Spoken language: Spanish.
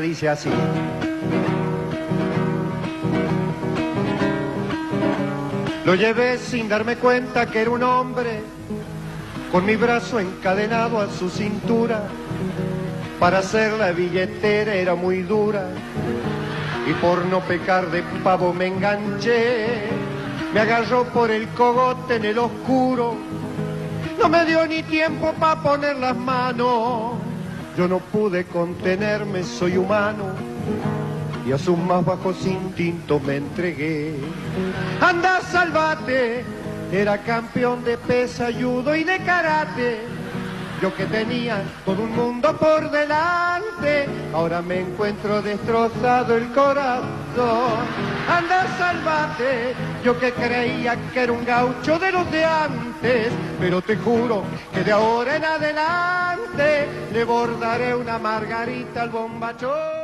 dice así. Lo llevé sin darme cuenta que era un hombre, con mi brazo encadenado a su cintura. Para hacer la billetera era muy dura y por no pecar de pavo me enganché. Me agarró por el cogote en el oscuro, no me dio ni tiempo para poner las manos. Yo no pude contenerme, soy humano y a sus más bajos instintos me entregué. Anda, salvate, era campeón de pesa, judo y de karate. Yo que tenía todo un mundo por delante, ahora me encuentro destrozado el corazón. Anda, salvate, yo que creía que era un gaucho de los de antes, pero te juro que de ahora en adelante le bordaré una margarita al bombachón.